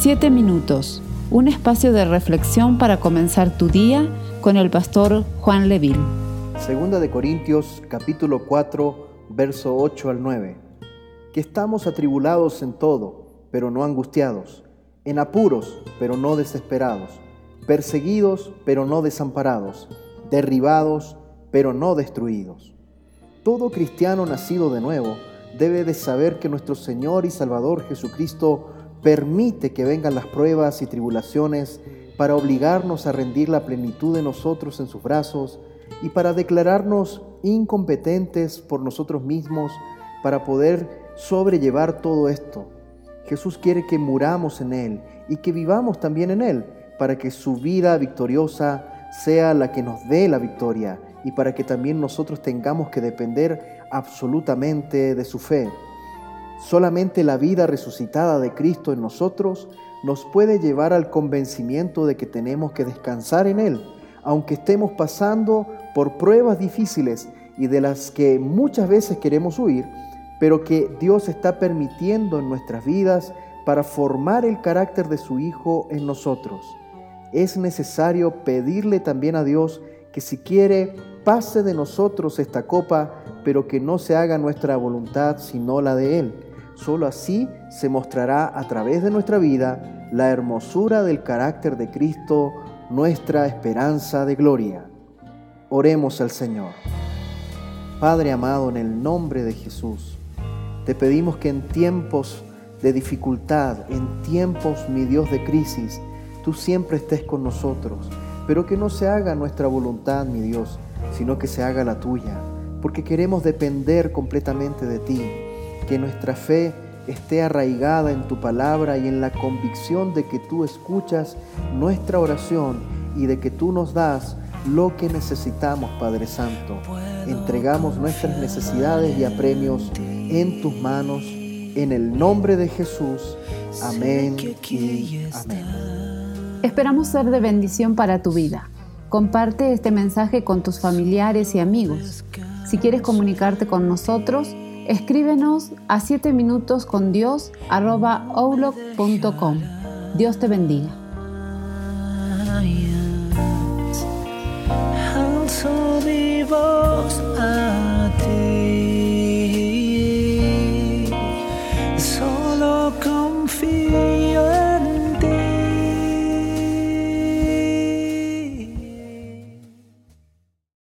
Siete minutos, un espacio de reflexión para comenzar tu día con el pastor Juan Leville. Segunda de Corintios capítulo 4, verso 8 al 9. Que estamos atribulados en todo, pero no angustiados, en apuros, pero no desesperados, perseguidos, pero no desamparados, derribados, pero no destruidos. Todo cristiano nacido de nuevo debe de saber que nuestro Señor y Salvador Jesucristo permite que vengan las pruebas y tribulaciones para obligarnos a rendir la plenitud de nosotros en sus brazos y para declararnos incompetentes por nosotros mismos para poder sobrellevar todo esto. Jesús quiere que muramos en Él y que vivamos también en Él para que su vida victoriosa sea la que nos dé la victoria y para que también nosotros tengamos que depender absolutamente de su fe. Solamente la vida resucitada de Cristo en nosotros nos puede llevar al convencimiento de que tenemos que descansar en Él, aunque estemos pasando por pruebas difíciles y de las que muchas veces queremos huir, pero que Dios está permitiendo en nuestras vidas para formar el carácter de su Hijo en nosotros. Es necesario pedirle también a Dios que si quiere pase de nosotros esta copa, pero que no se haga nuestra voluntad sino la de Él Solo así se mostrará a través de nuestra vida la hermosura del carácter de Cristo, nuestra esperanza de gloria. Oremos al Señor. Padre amado, en el nombre de Jesús, te pedimos que en tiempos de dificultad, en tiempos, mi Dios, de crisis, tú siempre estés con nosotros, pero que no se haga nuestra voluntad, mi Dios, sino que se haga la tuya, porque queremos depender completamente de ti que nuestra fe esté arraigada en tu palabra y en la convicción de que tú escuchas nuestra oración y de que tú nos das lo que necesitamos, Padre Santo. Entregamos nuestras necesidades y apremios en tus manos, en el nombre de Jesús. Amén y amén. Esperamos ser de bendición para tu vida. Comparte este mensaje con tus familiares y amigos. Si quieres comunicarte con nosotros, Escríbenos a 7 minutos con Dios Dios te bendiga.